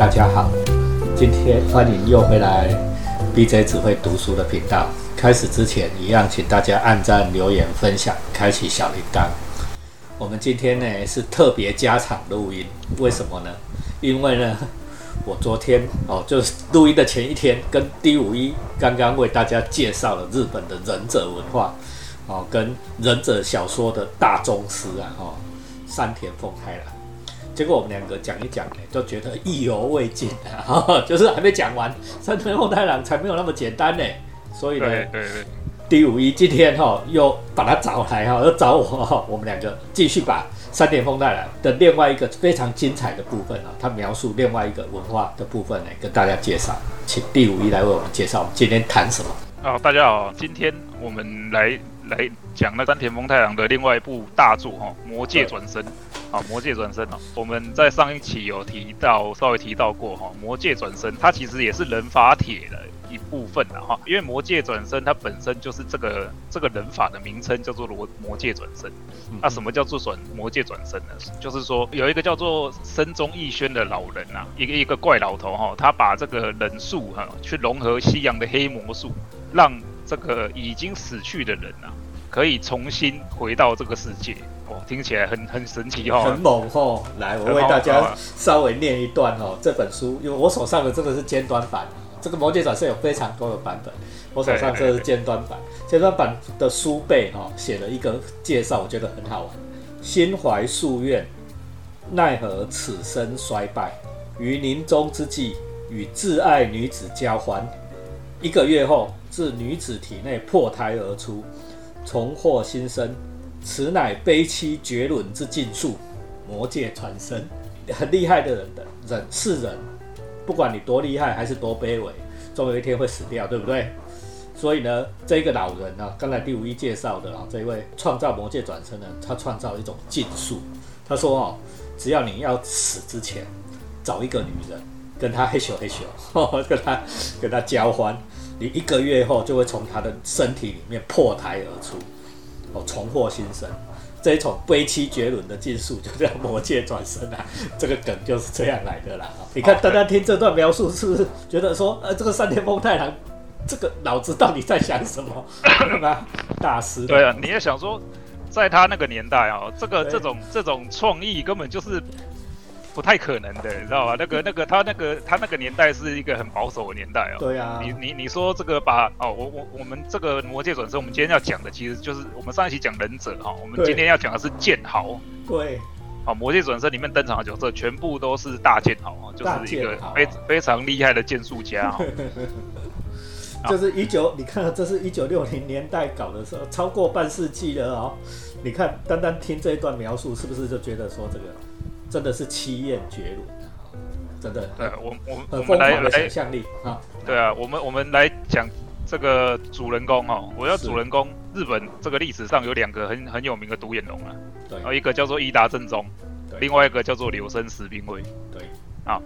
大家好，今天欢迎又回来 BJ 只会读书的频道。开始之前，一样请大家按赞、留言、分享、开启小铃铛。我们今天呢是特别加长录音，为什么呢？因为呢，我昨天哦，就是录音的前一天，跟 D 五一刚刚为大家介绍了日本的忍者文化哦，跟忍者小说的大宗师啊，哦，山田丰太郎。结果我们两个讲一讲呢，就觉得意犹未尽啊，就是还没讲完，三田丰太郎才没有那么简单呢。所以呢，对对对，第五一今天哈又把他找来哈，又找我哈，我们两个继续把三田丰太郎的另外一个非常精彩的部分啊，他描述另外一个文化的部分呢，跟大家介绍。请第五一来为我们介绍，我们今天谈什么？啊，大家好，今天我们来来讲那山田丰太郎的另外一部大作哈，《魔界转身》。啊，《魔界转身》哦，我们在上一期有提到，稍微提到过哈，《魔界转身》它其实也是人法帖的一部分的哈，因为《魔界转身》它本身就是这个这个人法的名称，叫做魔魔界转身。那什么叫做转魔界转身呢？就是说有一个叫做深中义宣的老人啊，一个一个怪老头哈，他把这个忍术哈去融合西洋的黑魔术，让这个已经死去的人啊，可以重新回到这个世界。哦，听起来很很神奇哦，很猛哦。来，我为大家稍微念一段哦。这本书，因为我手上的这个是尖端版，这个《魔戒转世》有非常多的版本，我手上这是尖端版。尖端版的书背哈写了一个介绍，我觉得很好玩。心怀夙愿，奈何此生衰败，于临终之际与挚爱女子交欢，一个月后自女子体内破胎而出，重获新生。此乃悲戚绝伦之禁术，魔界传身，很厉害的人的人是人，不管你多厉害还是多卑微，总有一天会死掉，对不对？所以呢，这个老人呢，刚才第五一介绍的啊，这位创造魔界转身呢，他创造一种禁术。他说哦，只要你要死之前，找一个女人，跟他嘿咻嘿咻，跟他跟他交欢，你一个月后就会从他的身体里面破胎而出。哦，重获新生，这一种悲戚绝伦的技术就叫魔界转身啊，这个梗就是这样来的啦。你看，大家听这段描述，是不是觉得说，呃，这个三田丰太郎这个脑子到底在想什么？对吧？大师。对啊，你也想说，在他那个年代啊，这个这种这种创意根本就是。不太可能的，你知道吧？那个、那个，他那个、他那个年代是一个很保守的年代哦。对啊。你、你、你说这个把哦，我、我、我们这个魔界转生，我们今天要讲的其实就是我们上一期讲忍者哈，我们今天要讲的是剑豪。对。好，魔界转生里面登场的角色全部都是大剑豪啊，就是一个非非常厉害的剑术家。这是一九，你看，这是一九六零年代搞的时候，超过半世纪了哦。你看，单单听这一段描述，是不是就觉得说这个？真的是七艳绝伦真的。对，我我我们来来想象力啊。对啊，我们我们来讲这个主人公哈。我要主人公，日本这个历史上有两个很很有名的独眼龙啊。对。然后一个叫做伊达正宗，另外一个叫做柳生十兵卫。对。啊，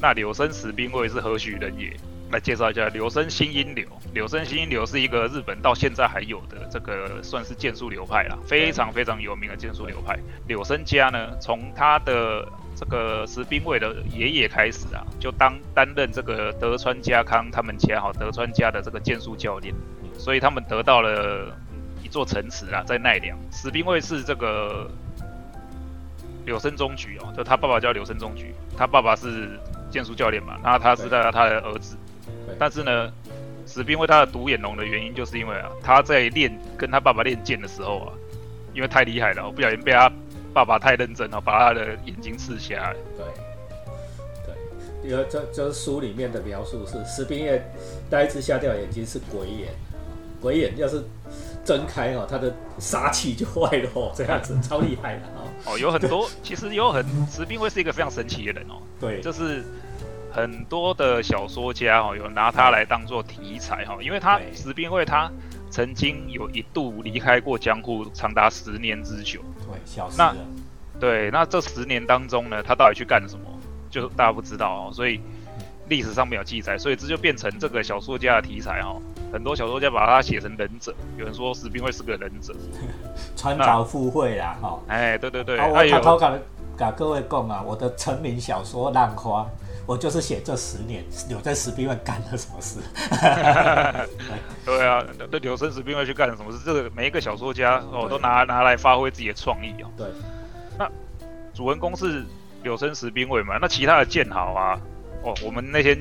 那柳生十兵卫是何许人也？来介绍一下柳生新阴流。柳生新阴流是一个日本到现在还有的这个算是剑术流派啦，非常非常有名的剑术流派。柳生家呢，从他的这个石兵卫的爷爷开始啊，就当担任这个德川家康他们前好德川家的这个剑术教练，所以他们得到了一座城池啊，在奈良。石兵卫是这个柳生中举哦，就他爸爸叫柳生中举，他爸爸是剑术教练嘛，那他是在他的儿子。但是呢，史兵为他的独眼龙的原因，就是因为啊，他在练跟他爸爸练剑的时候啊，因为太厉害了，不小心被他爸爸太认真了，把他的眼睛刺瞎。对，对，因为这这书里面的描述是史兵业呆滞瞎掉眼睛是鬼眼，鬼眼要是睁开哦，他的杀气就坏了哦，这样子超厉害的哦。哦，有很多，其实有很史兵会是一个非常神奇的人哦。对，就是。很多的小说家哈有拿他来当做题材哈，因为他石兵卫他曾经有一度离开过江户长达十年之久，对，消失了。对，那这十年当中呢，他到底去干什么？就大家不知道哦，所以历史上没有记载，所以这就变成这个小说家的题材哈。很多小说家把它写成忍者，有人说石兵卫是个忍者，穿凿附会啦哈。哎，对对对，我偷看跟各位讲啊，我的成名小说《浪花》，我就是写这十年留在士兵卫干了什么事。对啊，那柳生十兵卫去干什么事？这个每一个小说家哦，都拿拿来发挥自己的创意哦。对，那主人公是柳生十兵卫嘛？那其他的剑豪啊，哦，我们那天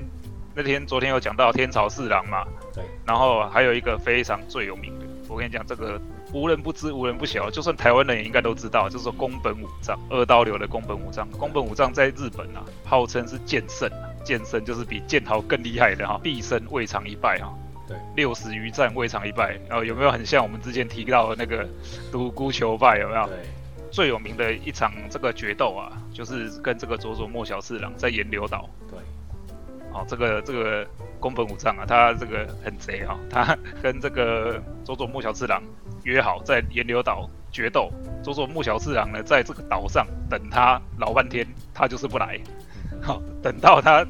那天昨天有讲到天朝四郎嘛？对，然后还有一个非常最有名的，我跟你讲这个。无人不知，无人不晓，就算台湾人也应该都知道，就是说宫本武藏，二刀流的宫本武藏。宫本武藏在日本啊，号称是剑圣啊，剑圣就是比剑豪更厉害的哈，毕生未尝一败哈。对，六十余战未尝一败，然后有没有很像我们之前提到的那个独孤求败有没有？对，最有名的一场这个决斗啊，就是跟这个佐佐木小次郎在岩流岛。对，哦，这个这个宫本武藏啊，他这个很贼哈，他 跟这个佐佐木小次郎。约好在岩流岛决斗，佐佐木小次郎呢，在这个岛上等他老半天，他就是不来。好，等到他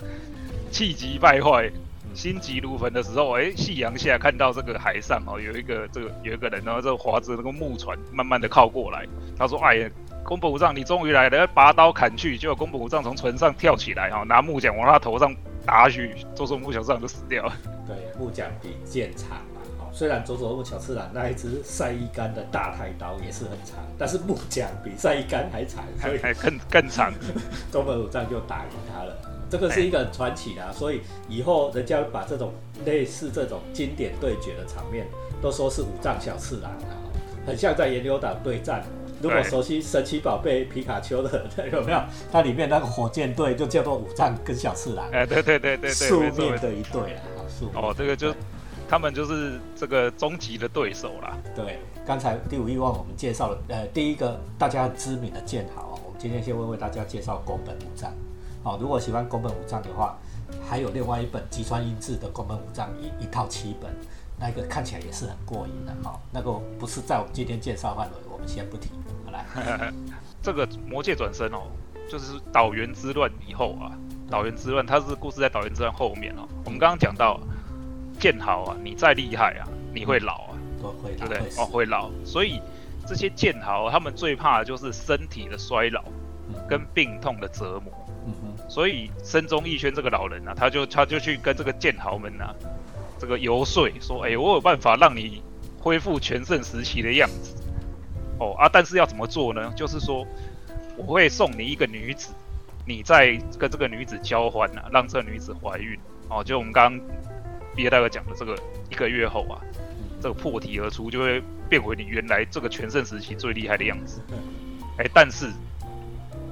气急败坏、心急如焚的时候，哎，夕阳下看到这个海上哦，有一个这个有一个人，然后这划着那个木船，慢慢的靠过来。他说：“哎呀，宫本武藏，你终于来了！”拔刀砍去，结果宫本武藏从船上跳起来，哈，拿木桨往他头上打去，佐佐木小次郎就死掉了。对，木匠比剑长嘛。虽然佐佐木小次郎那一支赛一杆的大太刀也是很长，但是木匠比赛一杆还长，所以还更更长。中本武藏就打赢他了，这个是一个传奇啊！所以以后人家把这种类似这种经典对决的场面，都说是五藏小次郎啊，很像在岩流岛对战。如果熟悉神奇宝贝皮卡丘的有没有？它里面那个火箭队就叫做五藏跟小次郎。哎，对对对对对，素面的一对啊，素哦，这个就。他们就是这个终极的对手啦。对，刚才第五欲望我们介绍了，呃，第一个大家知名的剑豪啊，我们今天先为为大家介绍宫本武藏。好，如果喜欢宫本武藏的话，还有另外一本吉川英治的宫本武藏一一套七本，那个看起来也是很过瘾的哈。那个不是在我们今天介绍范围，我们先不提。好来，这个魔界转身哦，就是岛原之乱以后啊，岛原之乱它是故事在岛原之乱后面哦。我们刚刚讲到。剑豪啊，你再厉害啊，你会老啊，对不对？哦，会老。所以这些剑豪，他们最怕的就是身体的衰老跟病痛的折磨。嗯。所以深中义轩这个老人啊，他就他就去跟这个剑豪们啊，这个游说说，哎，我有办法让你恢复全盛时期的样子。哦啊，但是要怎么做呢？就是说，我会送你一个女子，你再跟这个女子交欢啊，让这女子怀孕。哦，就我们刚刚。毕业大哥讲的这个一个月后啊，这个破体而出就会变回你原来这个全盛时期最厉害的样子。哎，但是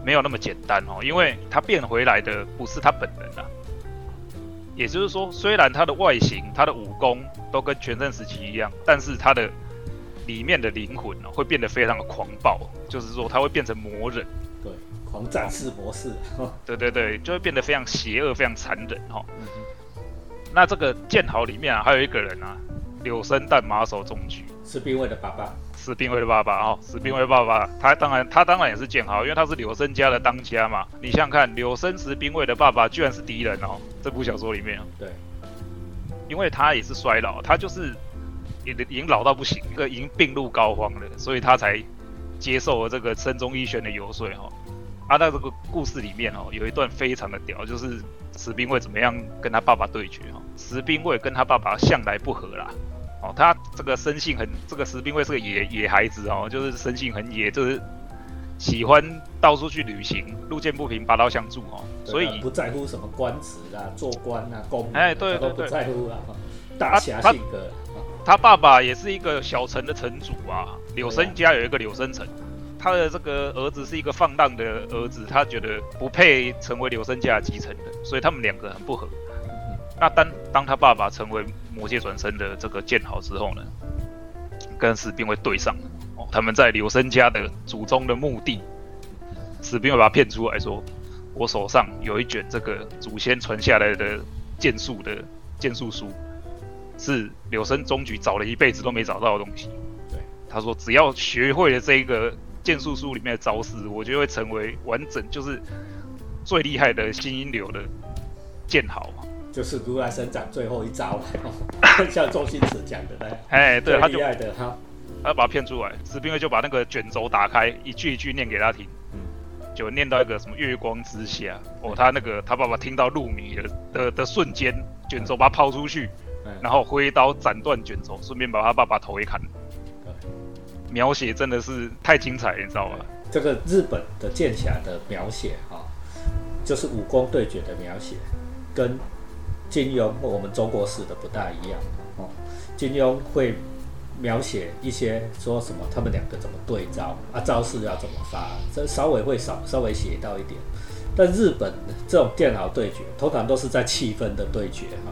没有那么简单哦，因为他变回来的不是他本人啊。也就是说，虽然他的外形、他的武功都跟全盛时期一样，但是他的里面的灵魂呢会变得非常的狂暴，就是说他会变成魔人。对，狂战士模式。对对对，就会变得非常邪恶、非常残忍哈。那这个剑豪里面啊，还有一个人啊，柳生但马首中举，是兵卫的爸爸，是兵卫的爸爸哦，是兵卫爸爸，他当然他当然也是剑豪，因为他是柳生家的当家嘛。你想想看，柳生石兵卫的爸爸居然是敌人哦，这部小说里面对，因为他也是衰老，他就是已已经老到不行，一个已经病入膏肓了，所以他才接受了这个深中医轩的游说哈。啊，在这个故事里面哦，有一段非常的屌，就是石兵卫怎么样跟他爸爸对决哈。石兵卫跟他爸爸向来不和啦，哦，他这个生性很，这个石兵卫是个野野孩子哦，就是生性很野，就是喜欢到处去旅行，路见不平拔刀相助哦，所以不在乎什么官职啊，做官啊，公哎，对对对，不在乎啊，大侠性格。他爸爸也是一个小城的城主啊，柳生家有一个柳生城，他的这个儿子是一个放荡的儿子，他觉得不配成为柳生家的继承人，所以他们两个很不和。那当当他爸爸成为魔界转身的这个剑豪之后呢，跟士兵会对上了哦，他们在柳生家的祖宗的墓地，士兵会把他骗出来说，我手上有一卷这个祖先传下来的剑术的剑术书，是柳生中举找了一辈子都没找到的东西。对，他说只要学会了这个剑术书里面的招式，我就会成为完整就是最厉害的新英流的剑豪。就是如来神掌最后一招，像周星驰讲的那样。哎，对，他就厉害的他，他把他骗出来，士兵卫就把那个卷轴打开，一句一句念给他听。嗯，就念到一个什么月光之下，哦，他那个他爸爸听到入迷的的的瞬间，卷轴把他抛出去，然后挥刀斩断卷轴，顺便把他爸爸头也砍了。描写真的是太精彩，你知道吗？这个日本的剑侠的描写哈，就是武功对决的描写，跟金庸或我们中国史的不大一样哦。金庸会描写一些说什么他们两个怎么对招啊，招式要怎么发，这稍微会少稍微写到一点。但日本这种电脑对决，通常都是在气氛的对决哈，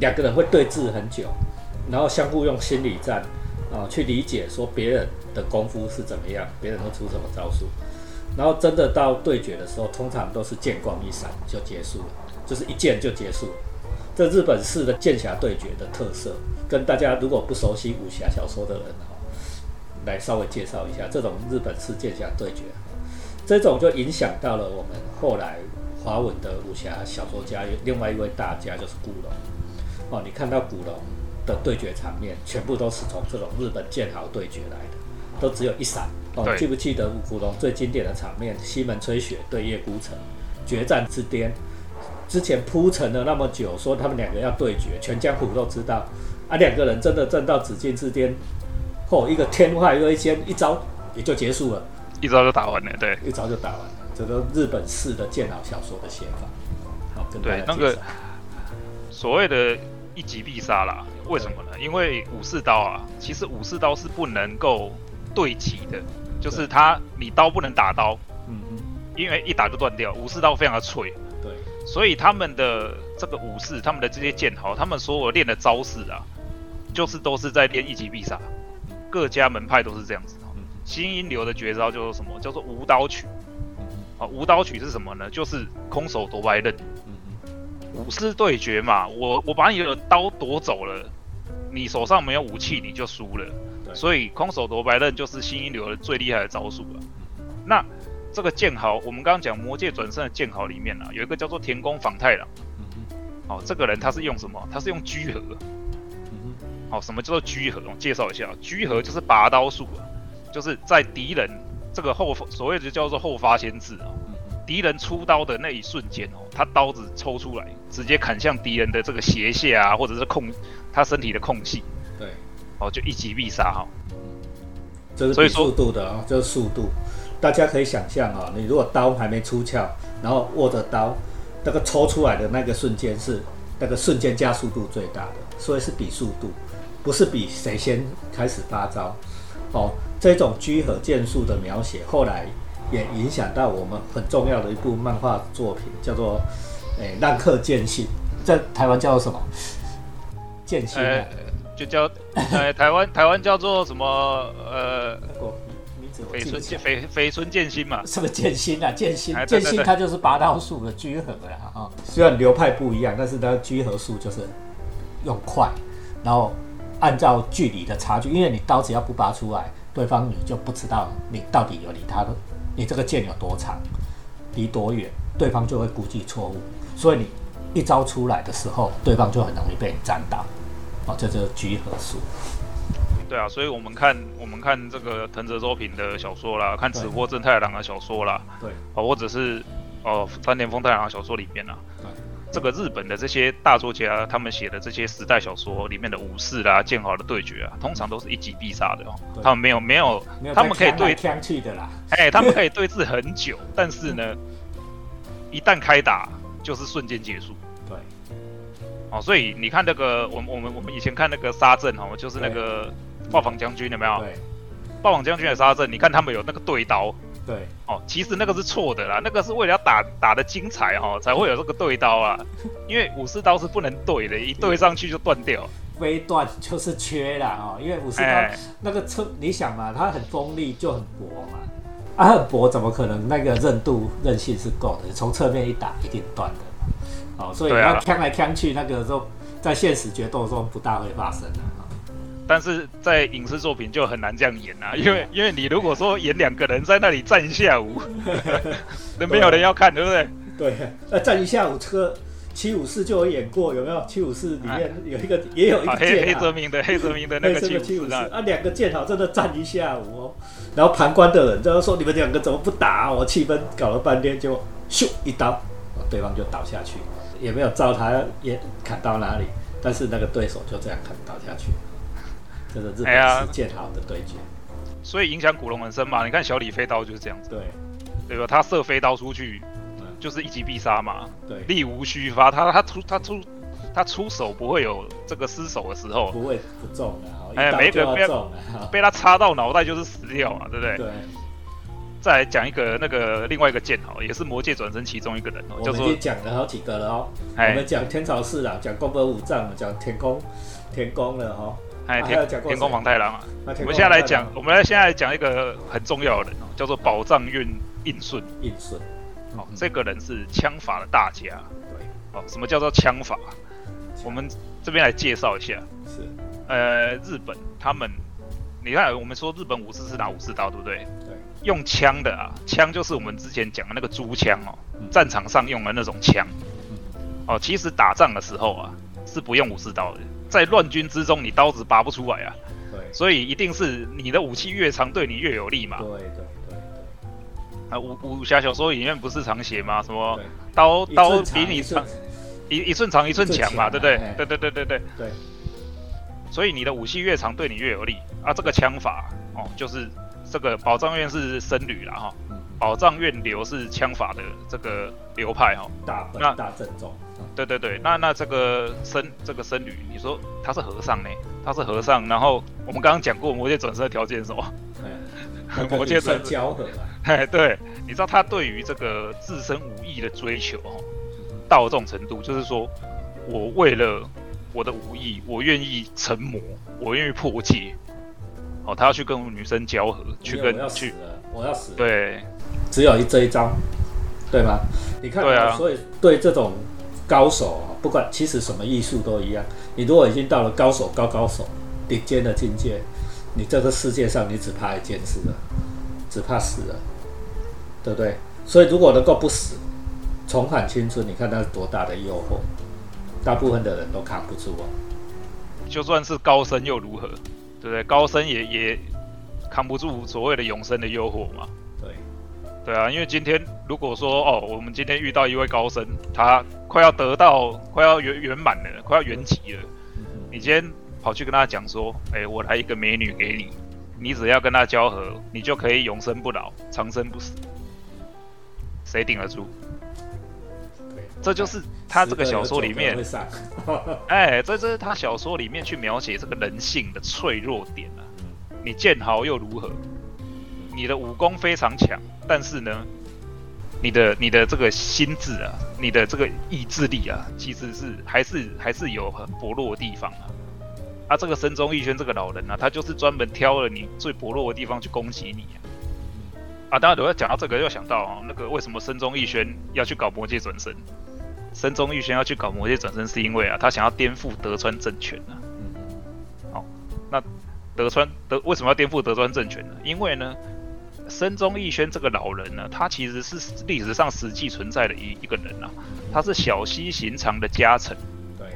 两个人会对峙很久，然后相互用心理战。啊，去理解说别人的功夫是怎么样，别人会出什么招数，然后真的到对决的时候，通常都是剑光一闪就结束了，就是一剑就结束了。这日本式的剑侠对决的特色，跟大家如果不熟悉武侠小说的人哈，来稍微介绍一下这种日本式剑侠对决。这种就影响到了我们后来华文的武侠小说家，另外一位大家就是古龙。哦，你看到古龙。的对决场面全部都是从这种日本剑豪对决来的，都只有一闪哦。记不记得古龙最经典的场面？西门吹雪对叶孤城，决战之巅。之前铺陈了那么久，说他们两个要对决，全江湖都知道啊。两个人真的站到紫禁之巅，嚯，一个天外飞仙，一招也就结束了，一招就打完了，对，一招就打完了。这个日本式的剑豪小说的写法，好，跟大家那个所谓的。一击必杀啦，为什么呢？因为武士刀啊，其实武士刀是不能够对齐的，就是他你刀不能打刀，嗯嗯，因为一打就断掉。武士刀非常的脆，对，所以他们的这个武士，他们的这些剑豪，他们所有练的招式啊，就是都是在练一击必杀，各家门派都是这样子。新英流的绝招叫做什么？叫做无刀曲。啊，无刀曲是什么呢？就是空手夺白刃。武士对决嘛，我我把你的刀夺走了，你手上没有武器，你就输了。所以空手夺白刃就是新一流的最厉害的招数了。那这个剑豪，我们刚刚讲魔界转身的剑豪里面啊，有一个叫做田宫访太郎。嗯哦，这个人他是用什么？他是用居合。嗯哦，什么叫做居合？我介绍一下，居合就是拔刀术啊，就是在敌人这个后所谓的叫做后发先至啊。敌人出刀的那一瞬间哦，他刀子抽出来，直接砍向敌人的这个斜线啊，或者是空他身体的空隙，对，哦，就一击必杀哈。这是速度的啊，就是速度。大家可以想象啊，你如果刀还没出鞘，然后握着刀，那个抽出来的那个瞬间是那个瞬间加速度最大的，所以是比速度，不是比谁先开始发招。哦，这种居合剑术的描写，后来。也影响到我们很重要的一部漫画作品，叫做《诶浪客剑心》，在台湾叫做什么？剑心？呃，就叫呃台湾台湾叫做什么？呃，名字绯村剑绯绯村剑心嘛？什么剑心啊？剑心剑心，它就是拔刀术的居合了啊。虽然流派不一样，但是它居合术就是用快，然后按照距离的差距，因为你刀只要不拔出来，对方你就不知道你到底有离他的。你这个剑有多长，离多远，对方就会估计错误，所以你一招出来的时候，对方就很容易被你斩倒。哦，这就是聚合术。对啊，所以我们看我们看这个藤泽周平的小说啦，看直波正太郎的小说啦，对，哦，或者是哦三田丰太郎的小说里面啊。这个日本的这些大作家，他们写的这些时代小说里面的武士啦、剑豪的对决啊，通常都是一击必杀的哦。他们没有没有，他们可以对枪去的啦。哎，他们可以对峙很久，但是呢，一旦开打就是瞬间结束。对。哦，所以你看那个，我们我们我们以前看那个沙阵哦，就是那个暴坊将军有没有？对。暴坊将军的沙阵，你看他们有那个对刀。对，哦，其实那个是错的啦，那个是为了要打打的精彩哦，才会有这个对刀啊。因为武士刀是不能对的，一对上去就断掉，非断就是缺了哦。因为武士刀那个车，你想嘛，它很锋利就很薄嘛，啊很薄怎么可能那个韧度韧性是够的？从侧面一打一定断的，哦，所以要锵来锵去，那个时候在现实决斗中不大会发生的。但是在影视作品就很难这样演啊，因为因为你如果说演两个人在那里站一下午，那没有人要看，对不对？对，那站一下午车七五四就有演过，有没有？七五四里面有一个，也有一个黑黑泽明的黑泽明的那个七五四啊，两个剑豪真的站一下午哦。然后旁观的人就说：“你们两个怎么不打？”我气氛搞了半天，就咻一刀，对方就倒下去，也没有照他也砍到哪里，但是那个对手就这样砍倒下去。这个日本是剑豪的对决，所以影响古龙很深嘛。你看小李飞刀就是这样子，对对吧？他射飞刀出去。就是一击必杀嘛，对，力无虚发，他他出他出他出手不会有这个失手的时候，不会不中的，哎，每个被被他插到脑袋就是死掉嘛，对不对？对。再来讲一个那个另外一个剑豪，也是魔界转身其中一个人哦，叫做讲了好几个了哦，我们讲天朝四郎，讲宫本武藏，讲天宫天宫了哈，哎，天天宫房太郎啊，我们现在来讲，我们来现在来讲一个很重要的人哦，叫做宝藏运应顺应顺。哦，这个人是枪法的大家。对，哦，什么叫做枪法？我们这边来介绍一下。是，呃，日本他们，你看，我们说日本武士是拿武士刀，对不对？对。用枪的啊，枪就是我们之前讲的那个猪枪哦，战场上用的那种枪。哦，其实打仗的时候啊，是不用武士刀的，在乱军之中，你刀子拔不出来啊。对。所以一定是你的武器越长，对你越有利嘛。对对。啊，武武侠小说里面不是常写吗？什么刀刀比你长一一寸长一寸强嘛，对不对？对对对对对对。所以你的武器越长，对你越有利啊。这个枪法哦，就是这个宝藏院是僧侣了哈，宝藏院流是枪法的这个流派哈。大那大正宗。对对对，那那这个僧这个僧侣，你说他是和尚呢？他是和尚，然后我们刚刚讲过魔界转生的条件是什么？魔界转交合啊。哎，对，你知道他对于这个自身武艺的追求哦，到这种程度，就是说我为了我的武艺，我愿意成魔，我愿意破戒，哦，他要去跟女生交合，去跟去，我要死，对，只有一这一招，对吗？你看，对啊，所以对这种高手啊，不管其实什么艺术都一样，你如果已经到了高手、高高手顶尖的境界，你这个世界上你只怕一件事了，只怕死了。对不对？所以如果能够不死，重返青春，你看那是多大的诱惑，大部分的人都扛不住哦。就算是高僧又如何？对不对？高僧也也扛不住所谓的永生的诱惑嘛。对，啊，因为今天如果说哦，我们今天遇到一位高僧，他快要得到快要圆圆满了，快要圆寂了，你今天跑去跟他讲说，哎，我来一个美女给你，你只要跟他交合，你就可以永生不老，长生不死。谁顶得住？这就是他这个小说里面，哎，这这是他小说里面去描写这个人性的脆弱点啊。你见好又如何？你的武功非常强，但是呢，你的你的这个心智啊，你的这个意志力啊，其实是还是还是有很薄弱的地方啊。啊，这个深中义轩这个老人啊，他就是专门挑了你最薄弱的地方去攻击你。啊，当然，我要讲到这个，要想到啊，那个为什么深中义轩要去搞魔界转身？深中义轩要去搞魔界转身，是因为啊，他想要颠覆德川政权啊。好，那德川德为什么要颠覆德川政权呢？因为呢，深中义轩这个老人呢，他其实是历史上实际存在的一一个人啊，他是小西行长的家臣。对，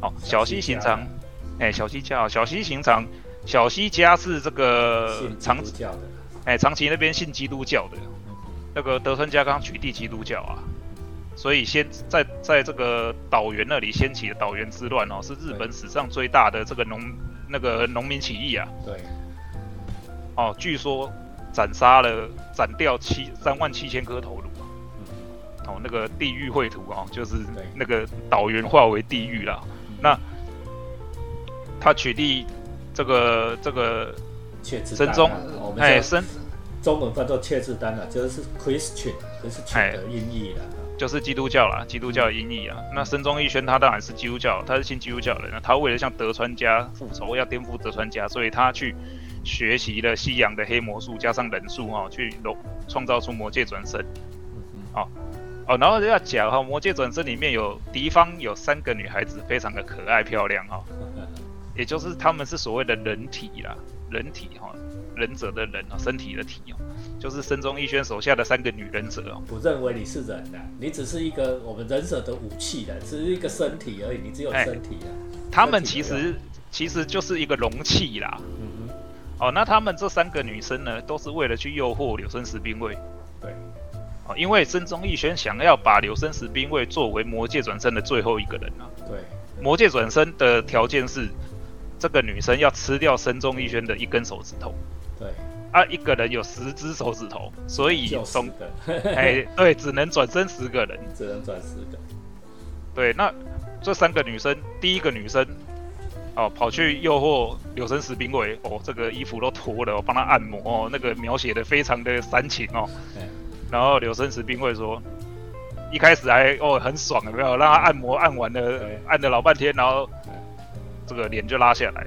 好，小西行长，哎，小西家，小西行长，小西家是这个长子教的。哎，长崎那边信基督教的，那个德川家康取缔基督教啊，所以先在在这个岛原那里掀起的岛原之乱哦，是日本史上最大的这个农那个农民起义啊。对。哦，据说斩杀了斩掉七三万七千颗头颅。哦，那个地狱绘图啊，就是那个岛原化为地狱了。那他取缔这个这个。神中，哎，神中文叫做切字丹了，就是 Christian，就是 n 的音译了，就是基督教啦，基督教的音译啊。那神宗义宣他当然是基督教，他是信基督教的，那他为了向德川家复仇，要颠覆德川家，所以他去学习了西洋的黑魔术，加上忍术哈，去融创造出魔界转身。哦哦，然后要讲哈，魔界转身里面有敌方有三个女孩子，非常的可爱漂亮哈，也就是他们是所谓的人体啦。人体哈，忍者的人啊，身体的体哦，就是深中一轩手下的三个女忍者哦。不认为你是人呐，你只是一个我们忍者的武器的，只是一个身体而已，你只有身体啊。他们其实其实就是一个容器啦。哦，那他们这三个女生呢，都是为了去诱惑柳生十兵卫。对。哦，因为深中义轩想要把柳生十兵卫作为魔界转生的最后一个人啊。对。魔界转生的条件是。这个女生要吃掉深中义轩的一根手指头，对，啊，一个人有十只手指头，所以从 哎，对，只能转身十个人，只能转十个。对，那这三个女生，第一个女生哦，跑去诱惑柳生十兵卫，哦，这个衣服都脱了，我帮他按摩，哦，那个描写的非常的煽情哦。然后柳生十兵卫说，一开始还哦很爽，有没有？让他按摩按完了，按了老半天，然后。这个脸就拉下来，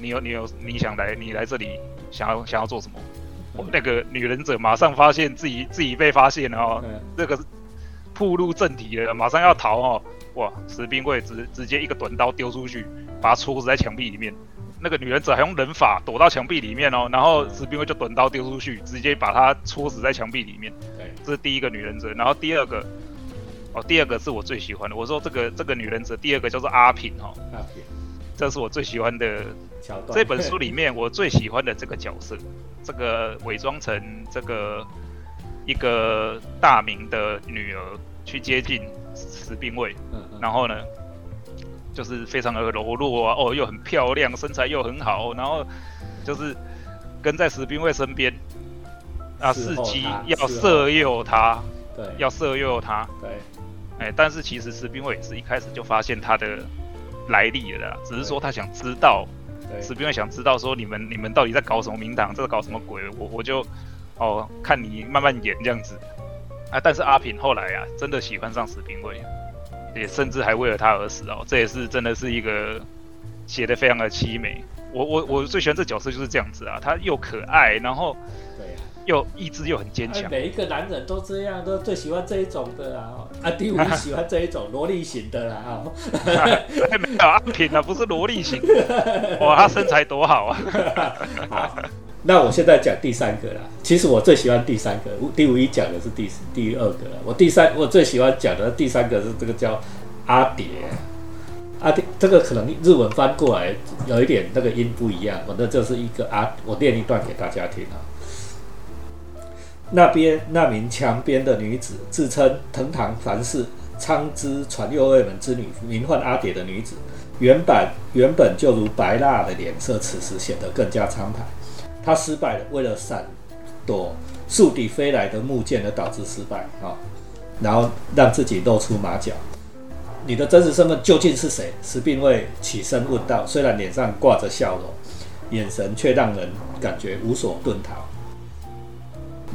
你有你有你想来你来这里想要想要做什么？我那个女忍者马上发现自己自己被发现了哦，这个铺入正题了，马上要逃哦！哇，石兵卫直直接一个短刀丢出去，把他戳死在墙壁里面。那个女忍者还用人法躲到墙壁里面哦，然后士兵卫就短刀丢出去，直接把他戳死在墙壁里面。对，这是第一个女忍者，然后第二个。哦，第二个是我最喜欢的。我说这个这个女忍者，第二个叫做阿平哈。阿平，这是我最喜欢的。这本书里面我最喜欢的这个角色，这个伪装成这个一个大明的女儿去接近石兵卫，嗯嗯，然后呢，就是非常的柔弱啊，哦，又很漂亮，身材又很好，然后就是跟在石兵卫身边，啊，伺机要色诱他，对，要色诱他，对。哎，但是其实石兵卫也是一开始就发现他的来历了，只是说他想知道，石兵卫想知道说你们你们到底在搞什么名堂，在搞什么鬼，我我就哦看你慢慢演这样子。啊。但是阿平后来啊，真的喜欢上石兵卫，也甚至还为了他而死哦，这也是真的是一个写的非常的凄美。我我我最喜欢这角色就是这样子啊，他又可爱，然后对。又意志又很坚强，每一个男人都这样，都最喜欢这一种的啊！啊，第五喜欢这一种萝莉型的啦啊！没有阿平啊，不是萝莉型，哇，他身材多好啊！好，那我现在讲第三个啦。其实我最喜欢第三个，第五一讲的是第第二个。我第三，我最喜欢讲的第三个是这个叫阿蝶。阿蝶这个可能日文翻过来有一点那个音不一样，反正这是一个阿，我念一段给大家听啊。那边那名墙边的女子自称藤堂凡氏苍之传右卫门之女，名唤阿蝶的女子，原本原本就如白蜡的脸色，此时显得更加苍白。他失败了，为了闪躲树底飞来的木剑而导致失败啊，然后让自己露出马脚。你的真实身份究竟是谁？石并卫起身问道，虽然脸上挂着笑容，眼神却让人感觉无所遁逃。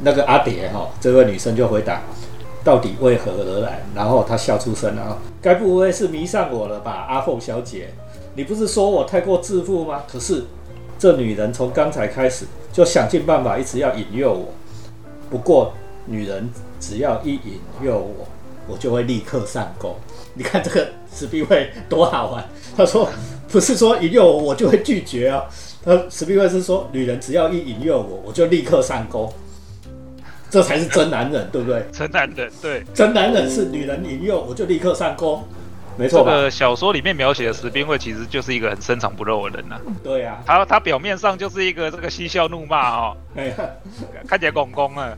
那个阿蝶哈，这位女生就回答：“到底为何而来？”然后她笑出声了：“该不会是迷上我了吧，阿凤小姐？你不是说我太过自负吗？可是这女人从刚才开始就想尽办法，一直要引诱我。不过女人只要一引诱我，我就会立刻上钩。你看这个史必会多好玩。他说不是说引诱我，我就会拒绝啊。他史必会是说，女人只要一引诱我，我就立刻上钩。”这才是真男人，对不对？真男人，对，真男人是女人引诱，我就立刻上钩，没错这个小说里面描写的石兵卫其实就是一个很深藏不露的人呐。对呀，他他表面上就是一个这个嬉笑怒骂哈，看起来公公啊，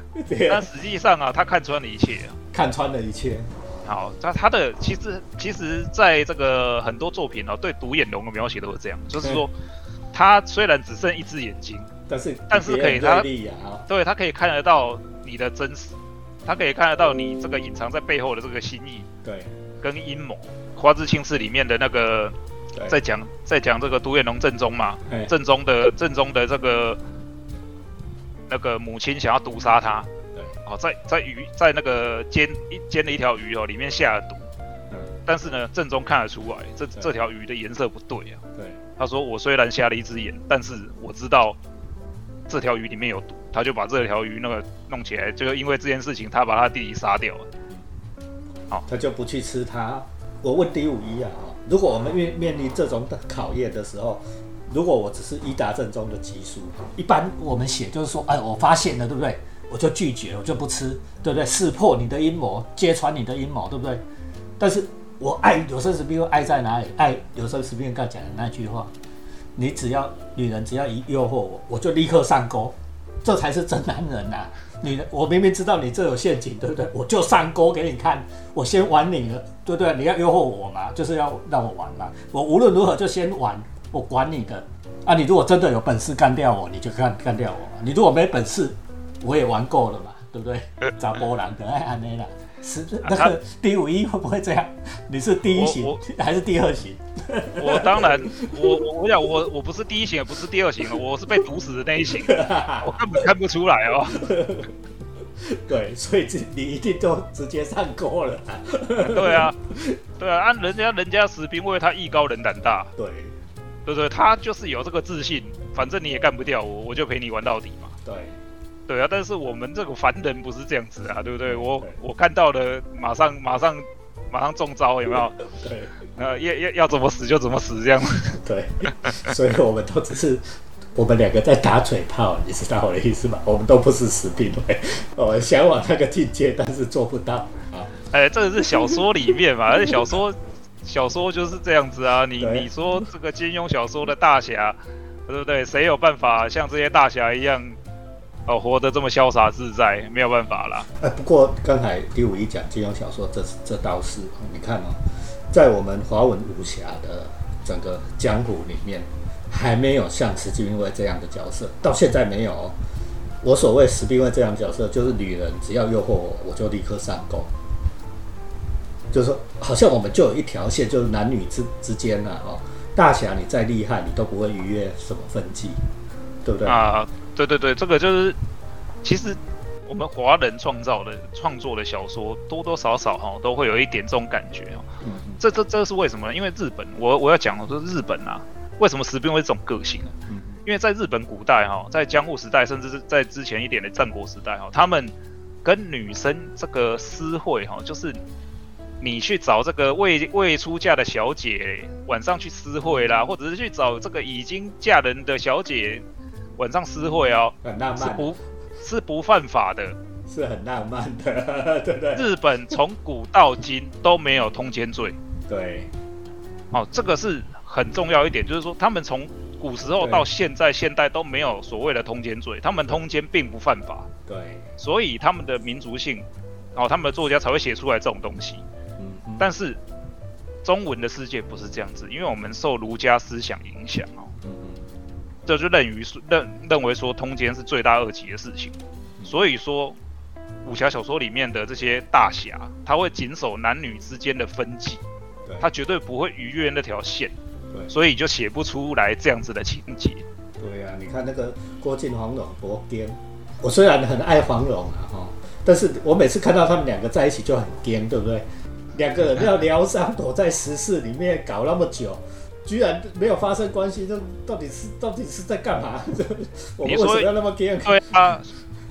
但实际上啊，他看穿了一切，看穿了一切。好，他他的其实其实在这个很多作品哦，对独眼龙的描写都是这样，就是说他虽然只剩一只眼睛，但是但是可以他对他可以看得到。你的真实，他可以看得到你这个隐藏在背后的这个心意，对，跟阴谋。花之青史里面的那个，在讲在讲这个独眼龙正宗嘛，正宗的正宗的这个那个母亲想要毒杀他，对，哦，在在鱼在那个煎一煎的一条鱼哦里面下了毒，嗯，但是呢正宗看得出来这这条鱼的颜色不对啊，对，他说我虽然瞎了一只眼，但是我知道这条鱼里面有毒。他就把这条鱼那个弄起来，就因为这件事情，他把他弟弟杀掉了。好，他就不去吃它。我问第五一啊，如果我们面面临这种的考验的时候，如果我只是一达正中的集数，一般我们写就是说，哎，我发现了，对不对？我就拒绝，我就不吃，对不对？识破你的阴谋，揭穿你的阴谋，对不对？但是我爱有生之病，爱在哪里？爱有生之病，刚讲的那句话，你只要女人只要一诱惑我，我就立刻上钩，这才是真男人呐！你我明明知道你这有陷阱，对不对？我就上钩给你看，我先玩你了，对不对？你要诱惑我嘛，就是要让我玩嘛，我无论如何就先玩，我管你的啊！你如果真的有本事干掉我，你就干干掉我嘛；你如果没本事，我也玩够了嘛，对不对？找波浪的爱安内啦。是那个第五一会不会这样？你是第一型 还是第二型？我当然，我我想我我不是第一型，也不是第二型我是被毒死的那一型，我根本看不出来哦。对，所以你一定都直接上钩了。对啊，对啊，按人家人家士兵为他艺高人胆大，对，对不对？他就是有这个自信，反正你也干不掉我，我就陪你玩到底嘛。对。对啊，但是我们这个凡人不是这样子啊，对不对？我我看到了，马上马上马上中招，有没有？对，呃，要要要怎么死就怎么死，这样。对，所以我们都只是我们两个在打嘴炮，你知道我的意思吗？我们都不是死兵队，我想往那个境界，但是做不到啊。哎，这个是小说里面嘛，而且小说小说就是这样子啊。你你说这个金庸小说的大侠，对不对？谁有办法像这些大侠一样？哦，活得这么潇洒自在，没有办法啦。哎，不过刚才第五一讲金庸小说，这这倒是，你看哦，在我们华文武侠的整个江湖里面，还没有像石金卫这样的角色，到现在没有。我所谓石兵卫这样角色，就是女人只要诱惑我，我就立刻上钩。就是说，好像我们就有一条线，就是男女之之间呐，哦，大侠你再厉害，你都不会逾越什么分际，对不对？啊。对对对，这个就是，其实我们华人创造的创作的小说多多少少哈都会有一点这种感觉哦。这这这是为什么呢？因为日本，我我要讲的是日本啊，为什么士兵会这种个性呢？因为在日本古代哈，在江户时代，甚至是在之前一点的战国时代哈，他们跟女生这个私会哈，就是你去找这个未未出嫁的小姐晚上去私会啦，或者是去找这个已经嫁人的小姐。晚上私会哦，很浪漫，是不，是不犯法的，是很浪漫的，对对？日本从古到今都没有通奸罪，对，哦，这个是很重要一点，就是说他们从古时候到现在现代都没有所谓的通奸罪，他们通奸并不犯法，对，所以他们的民族性，哦，他们的作家才会写出来这种东西，嗯，但是中文的世界不是这样子，因为我们受儒家思想影响哦。这就认于认认为说通奸是罪大恶极的事情，所以说武侠小说里面的这些大侠，他会谨守男女之间的分际，他绝对不会逾越那条线，所以就写不出来这样子的情节。对啊，你看那个郭靖黄蓉多癫，我虽然很爱黄蓉啊哈，但是我每次看到他们两个在一起就很癫，对不对？两个人要疗伤，躲在石室里面搞那么久。居然没有发生关系，这到底是到底是在干嘛？我们为什么要那么对啊，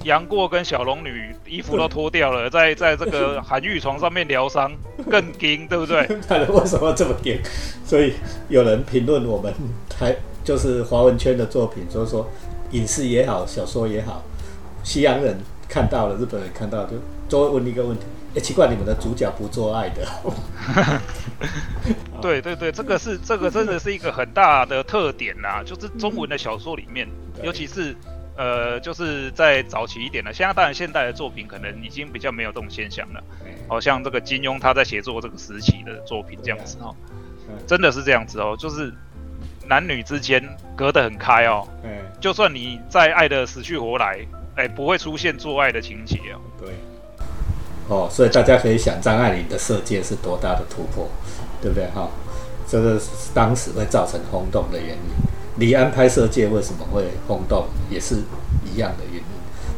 杨过跟小龙女衣服都脱掉了，在在这个韩玉床上面疗伤，更惊，对不对？为什么这么惊？所以有人评论我们台就是华文圈的作品，就是说影视也好，小说也好，西洋人看到了，日本人看到就都会问一个问题。哎，奇怪，你们的主角不做爱的。对对对，这个是这个真的是一个很大的特点呐，就是中文的小说里面，尤其是呃，就是在早期一点的，现在当然现代的作品可能已经比较没有这种现象了。好像这个金庸他在写作这个时期的作品这样子哦，真的是这样子哦，就是男女之间隔得很开哦。就算你再爱的死去活来，哎，不会出现做爱的情节哦。对。哦，所以大家可以想张爱玲的射箭是多大的突破，对不对？哈，这个是当时会造成轰动的原因。李安拍射箭为什么会轰动，也是一样的原因。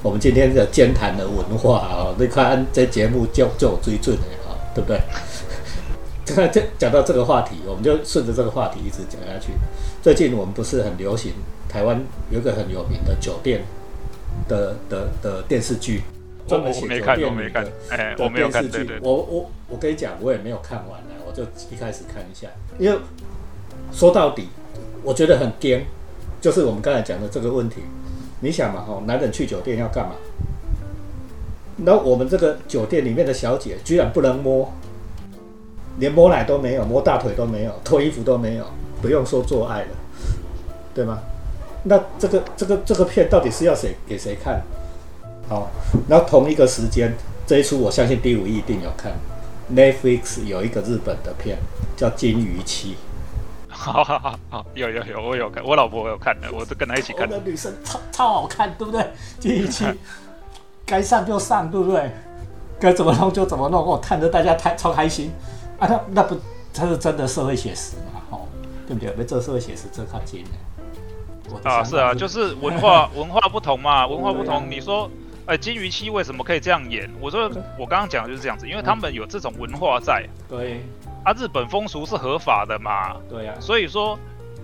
我们今天的兼谈的文化啊，你看这节目就就追准的啊，对不对？这这讲到这个话题，我们就顺着这个话题一直讲下去。最近我们不是很流行，台湾有一个很有名的酒店的的的电视剧。专门写酒店的哎，我没有看对对。我我我跟你讲，我也没有看完呢，我就一开始看一下。因为说到底，我觉得很颠，就是我们刚才讲的这个问题。你想嘛，哦，男人去酒店要干嘛？那我们这个酒店里面的小姐居然不能摸，连摸奶都没有，摸大腿都没有，脱衣服都没有，不用说做爱了，对吗？那这个这个这个片到底是要谁给谁看？好，然后同一个时间，这一出我相信第五一定有看，Netflix 有一个日本的片叫《金鱼妻》。好好好好，有有有，我有看，我老婆有看的，我都跟她一起看的。女生超超好看，对不对？金鱼妻，该上就上，对不对？该怎么弄就怎么弄，我看着大家太超开心啊！那那不，他是真的社会写实嘛？哦，对不对？没这社会写实，这靠近的。啊，是啊，就是文化 文化不同嘛，文化不同。你说，哎，金鱼期为什么可以这样演？我说，我刚刚讲的就是这样子，因为他们有这种文化在。对。啊，日本风俗是合法的嘛？对呀。所以说，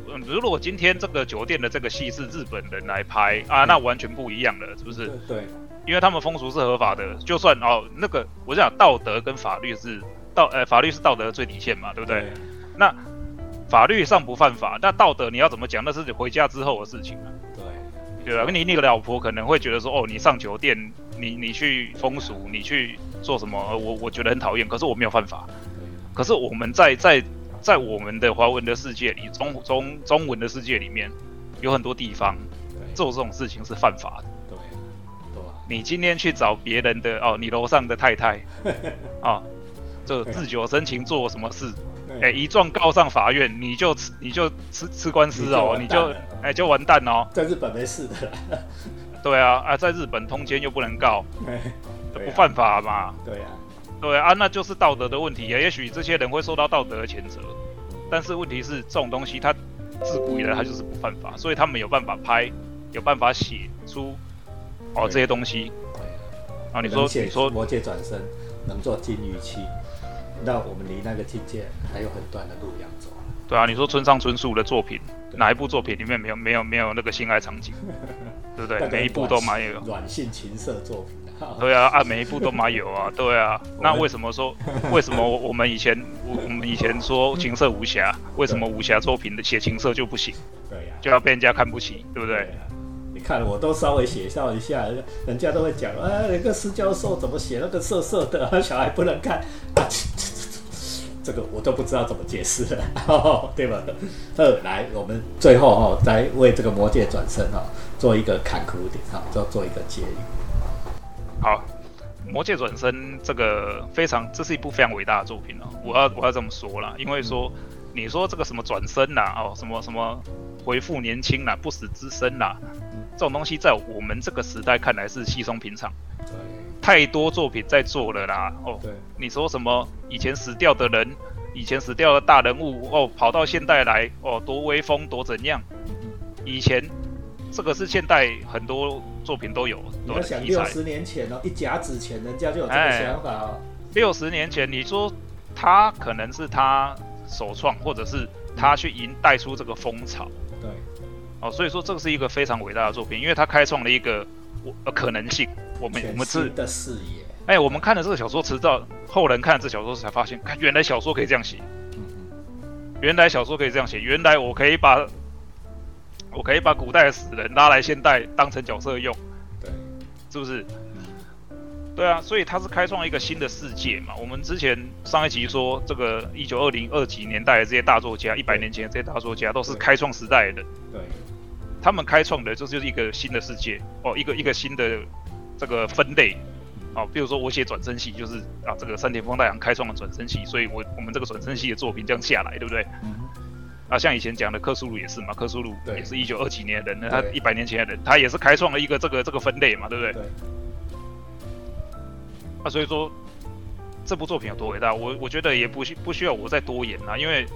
嗯，如果今天这个酒店的这个戏是日本人来拍啊，那完全不一样了，是不是？对。因为他们风俗是合法的，就算哦，那个我想道德跟法律是道，呃，法律是道德的最底线嘛，对不对？那法律上不犯法，那道德你要怎么讲？那是你回家之后的事情啊。对。对吧？你那个老婆可能会觉得说，哦，你上酒店，你你去风俗，你去做什么？我我觉得很讨厌，可是我没有犯法。可是我们在在在我们的华文的世界里，中中中文的世界里面，有很多地方做这种事情是犯法的。对，对你今天去找别人的哦，你楼上的太太啊，就自酒生情做什么事？哎，一状告上法院，你就吃你就吃吃官司哦，你就哎就完蛋哦。在日本没事的。对啊啊，在日本通奸又不能告，不犯法嘛？对啊。对啊，那就是道德的问题啊。也许这些人会受到道德的谴责，但是问题是这种东西它自古以来它就是不犯法，所以他们有办法拍，有办法写出哦这些东西。啊，你说你说魔界转身能做金鱼期，那我们离那个境界还有很短的路要走对啊，你说村上春树的作品，哪一部作品里面没有没有没有那个性爱场景？对不对？每一部都蛮有软性情色作品。对啊，啊每一部都蛮有啊，对啊。那为什么说 为什么我们以前我我们以前说情色武侠，为什么武侠作品的写情色就不行？对呀，就要被人家看不起，对不对？你看我都稍微写笑一下，人家都会讲，啊，那个施教授怎么写那个色色的，小孩不能看啊，这个我都不知道怎么解释了，对吧？呃来，我们最后哈，再为这个魔界转身哈，做一个坎坷点哈，做做一个结语。好，《魔界转身》这个非常，这是一部非常伟大的作品哦。我要我要这么说啦，因为说你说这个什么转身呐，哦，什么什么回复年轻啦，不死之身啦，这种东西在我们这个时代看来是稀松平常。太多作品在做了啦，哦，对，你说什么以前死掉的人，以前死掉的大人物，哦，跑到现代来，哦，多威风，多怎样？以前这个是现代很多。作品都有，你要想六十年前哦，一甲子前人家就有这个想法哦。六十年前，你说他可能是他首创，或者是他去引带出这个风潮。对，哦，所以说这个是一个非常伟大的作品，因为他开创了一个呃可能性。我们我们是的视野。哎，我们看了这个小说，直到后人看了这小说才发现，看原来小说可以这样写。原来小说可以这样写，原来我可以把。我可以把古代的死人拉来现代当成角色用，对，是不是？对啊，所以他是开创一个新的世界嘛。我们之前上一集说，这个一九二零二几年代的这些大作家，一百年前的这些大作家都是开创时代的人，对，他们开创的就是一个新的世界哦，一个一个新的这个分类哦。比如说我写转身系，就是啊，这个山田丰太郎开创了转身系，所以我我们这个转身系的作品这样下来，对不对？啊，像以前讲的克苏鲁也是嘛，克苏鲁也是一九二几年的人，他一百年前的人，他也是开创了一个这个这个分类嘛，对不对？对。啊，所以说这部作品有多伟大，我我觉得也不需不需要我再多言啦，因为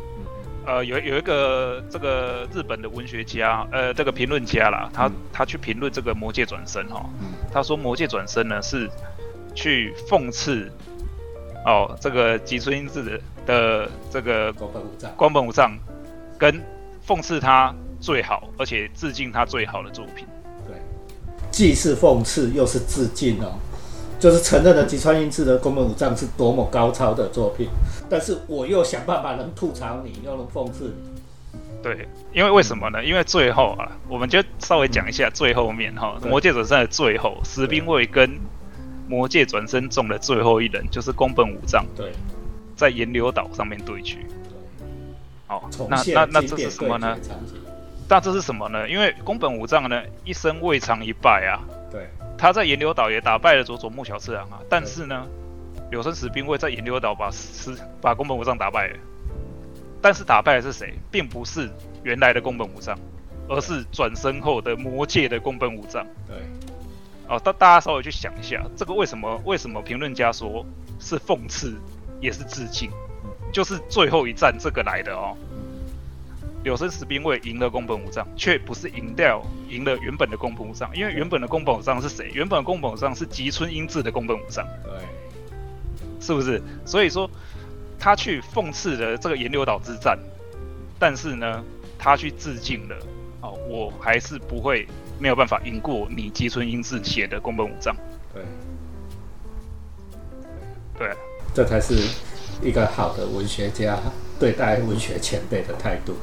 呃有有一个这个日本的文学家，呃这个评论家啦，他他去评论这个魔界转身哈，他说魔界转身呢是去讽刺哦这个吉村英治的这个光本武藏，光本武藏。跟讽刺他最好，而且致敬他最好的作品。对，既是讽刺又是致敬哦，就是承认了吉川英治的宫本武藏是多么高超的作品，但是我又想办法能吐槽你，又能讽刺你，对，因为为什么呢？因为最后啊，我们就稍微讲一下最后面哈，魔界转身的最后，石兵卫跟魔界转身中的最后一人就是宫本武藏，对，在岩流岛上面对决。好，那那那这是什么呢？那这是什么呢？因为宫本武藏呢一生未尝一败啊。对，他在岩流岛也打败了佐佐木小次郎啊，但是呢，柳生十兵卫在岩流岛把十把宫本武藏打败了。但是打败的是谁，并不是原来的宫本武藏，而是转身后的魔界的宫本武藏。对，哦，大大家稍微去想一下，这个为什么？为什么评论家说是讽刺，也是致敬？就是最后一战这个来的哦。柳生十兵卫赢了宫本武藏，却不是赢掉赢了原本的宫本武藏，因为原本的宫本武藏是谁？原本的宫本武藏是吉村英治的宫本武藏。对，是不是？所以说。他去讽刺了这个岩流岛之战，但是呢，他去致敬了哦，我还是不会没有办法赢过你吉村英治写的宫本武藏。对，对，这才是一个好的文学家对待文学前辈的态度，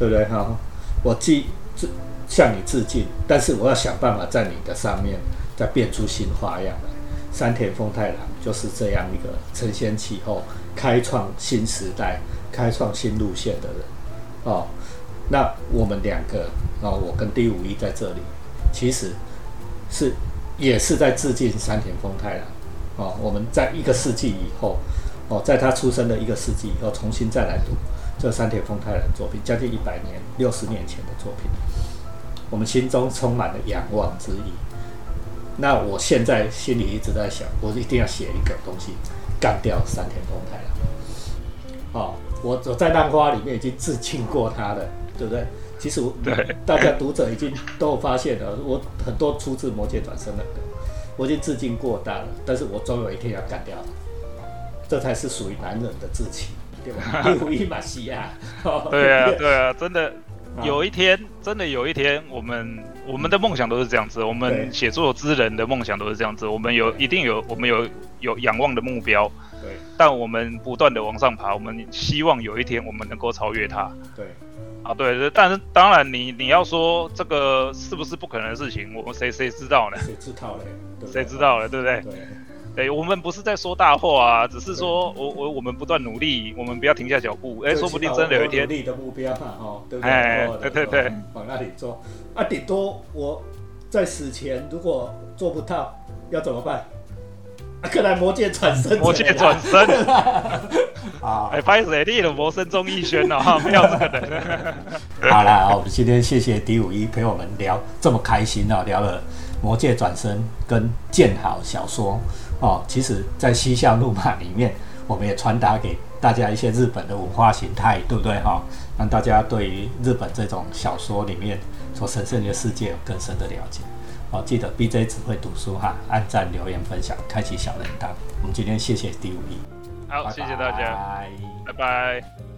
对不对哈？我既致向你致敬，但是我要想办法在你的上面再变出新花样来。山田丰太郎就是这样一个承先启后。开创新时代、开创新路线的人，哦，那我们两个，哦，我跟第五一在这里，其实是也是在致敬山田丰太郎，哦，我们在一个世纪以后，哦，在他出生的一个世纪以后，重新再来读这山田丰太郎作品，将近一百年、六十年前的作品，我们心中充满了仰望之意。那我现在心里一直在想，我一定要写一个东西。干掉山田丰太郎，哦，我我在浪花里面已经致敬过他了，对不对？其实我大家读者已经都发现了，我很多出自魔界转生的歌，我已经致敬过他了。但是我总有一天要干掉他，这才是属于男人的志气，对吧？第五一马西亚，对啊，对啊，真的有一天，真的有一天，我们我们的梦想都是这样子，我们写作之人的梦想都是这样子，我们有一定有，我们有。有仰望的目标，对，但我们不断的往上爬，我们希望有一天我们能够超越它，对，啊，对，但是当然，你你要说这个是不是不可能的事情，我们谁谁知道呢？谁知道嘞？谁知道了，对不对？对，对，我们不是在说大话啊，只是说我我我们不断努力，我们不要停下脚步，哎，说不定真的有一天，努力的目标嘛，哦，对不对？哎，对对对，往那里做，啊，顶多我在死前如果做不到，要怎么办？看来魔界转身，魔界转身 啊！哎，拍谁立了魔生钟义轩哦，没有这个人。好了，我们今天谢谢 D 五一陪我们聊这么开心哦，聊了魔界转身跟剑好小说哦。其实，在西校怒骂里面，我们也传达给大家一些日本的文化形态，对不对哈？让大家对于日本这种小说里面所神圣的世界有更深的了解。哦，记得 B J 只会读书哈，按赞、留言、分享，开启小铃铛。我们今天谢谢第五一，好，谢谢大家，拜拜。